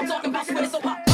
I'm talking about sweat so hot.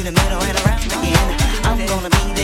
to the middle and around again. I'm gonna be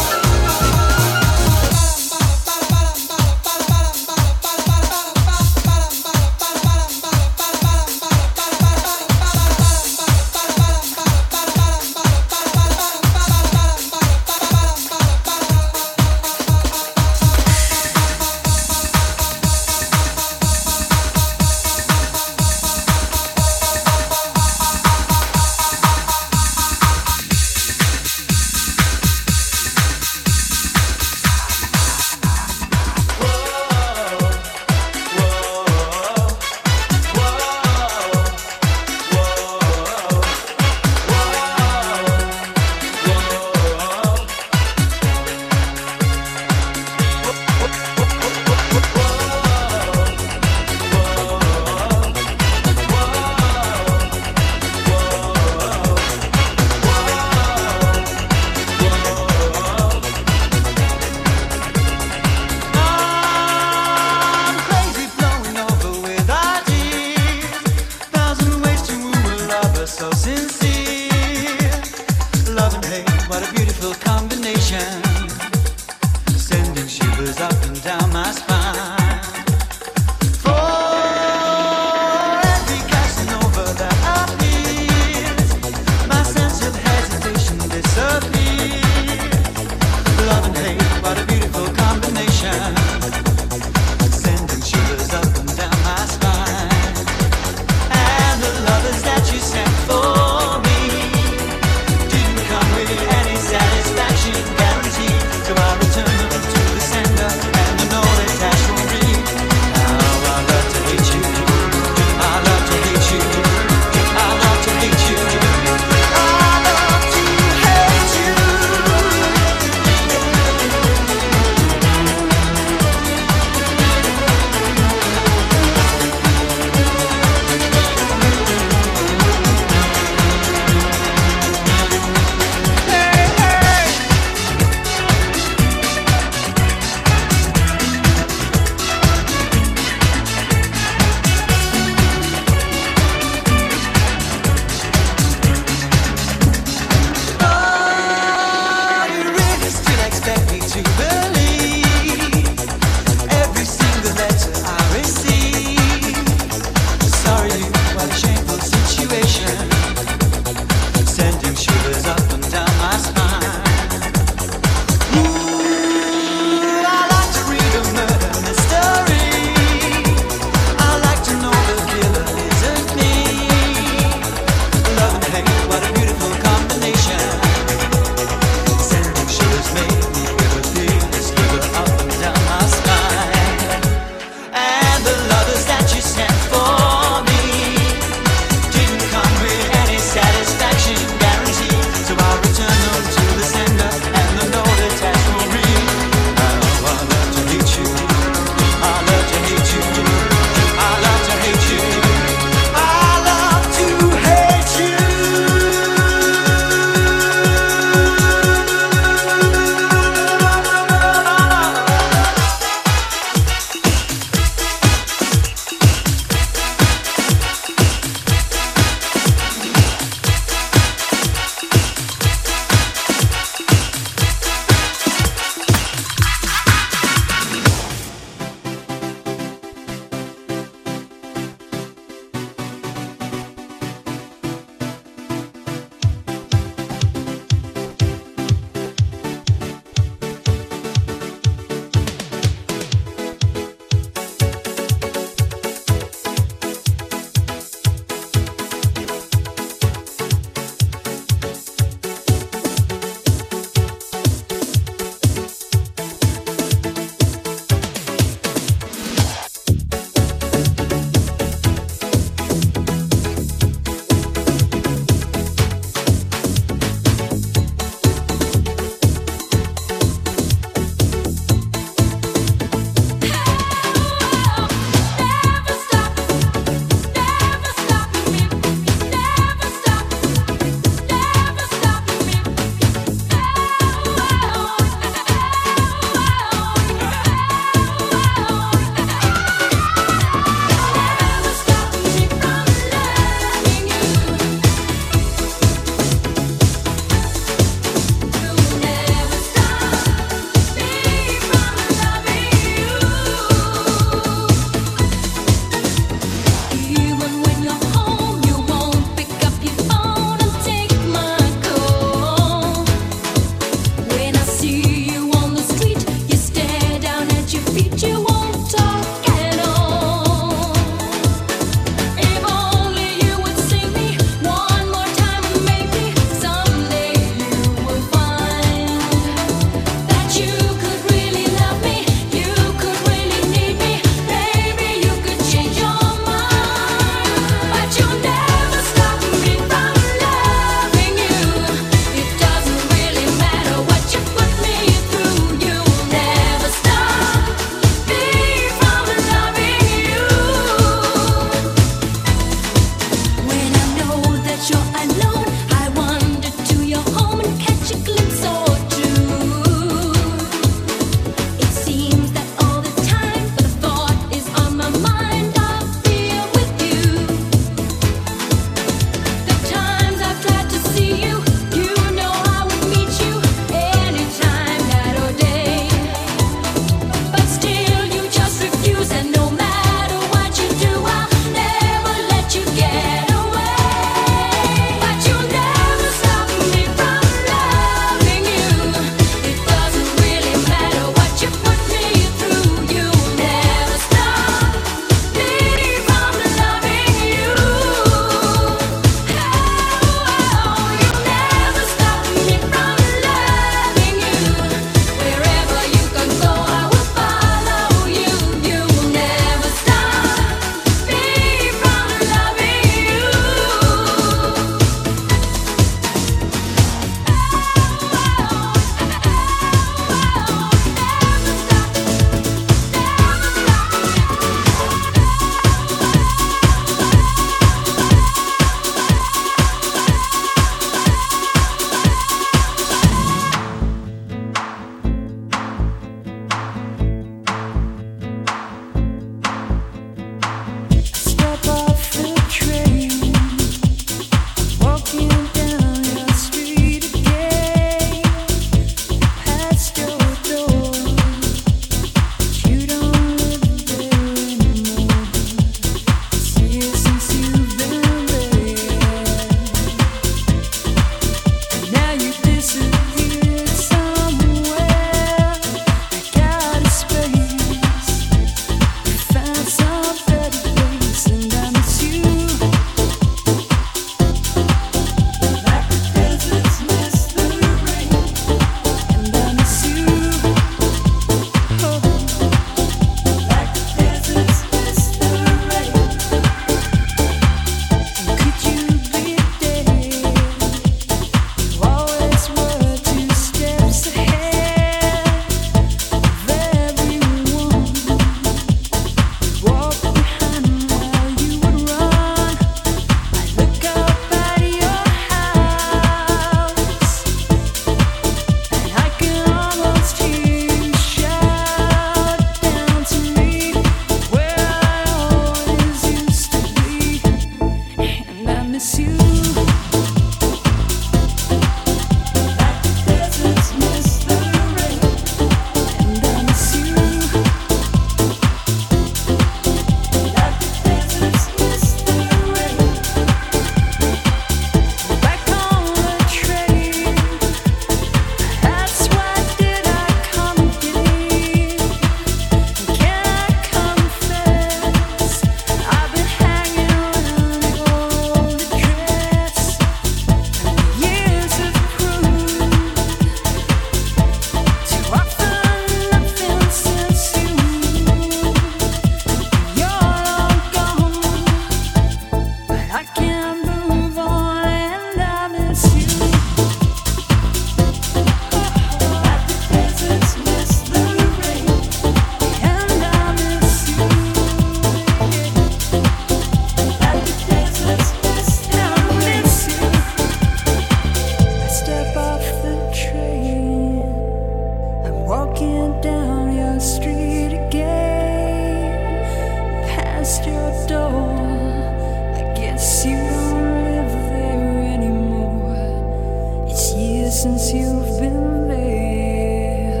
since you've been there.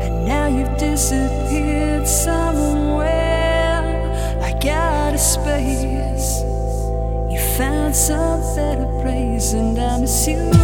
And now you've disappeared somewhere. I got a space. You found some better place, and I miss you.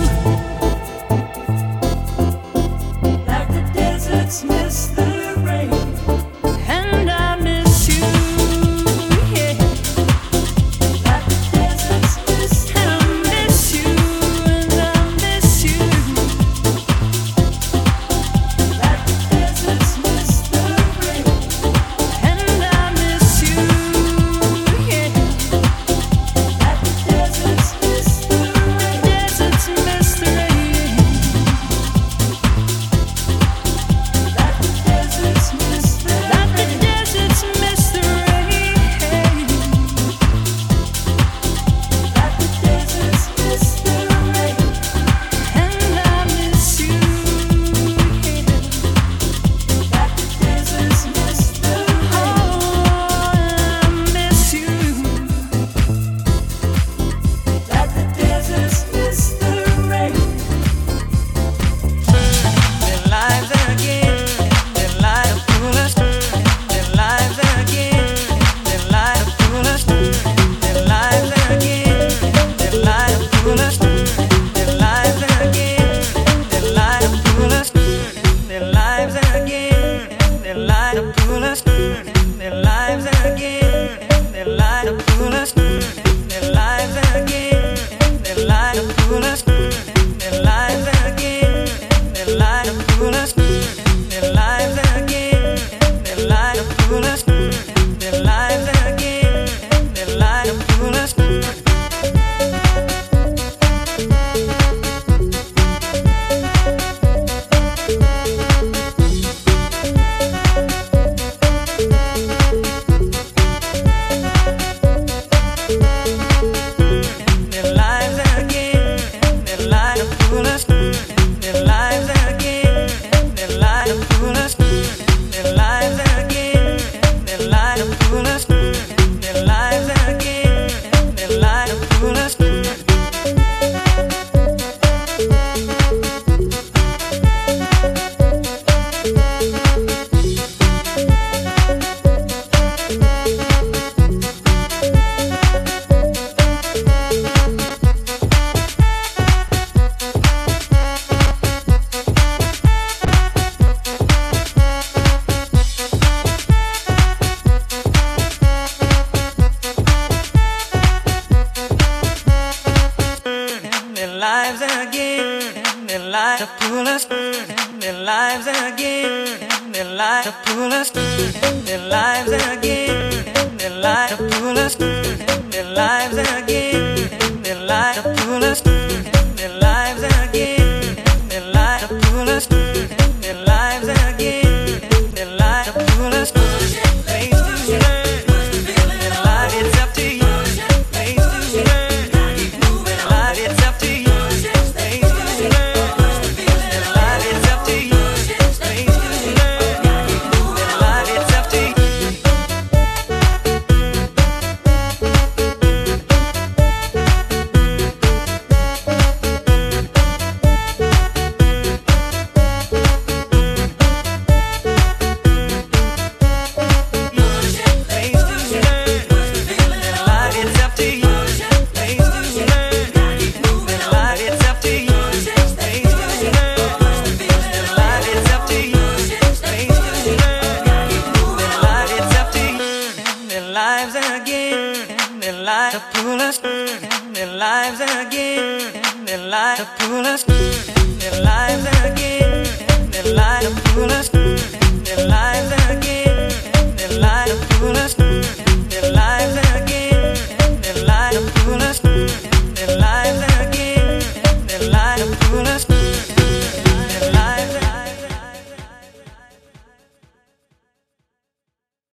life to pull us in their lives again in their life to pull us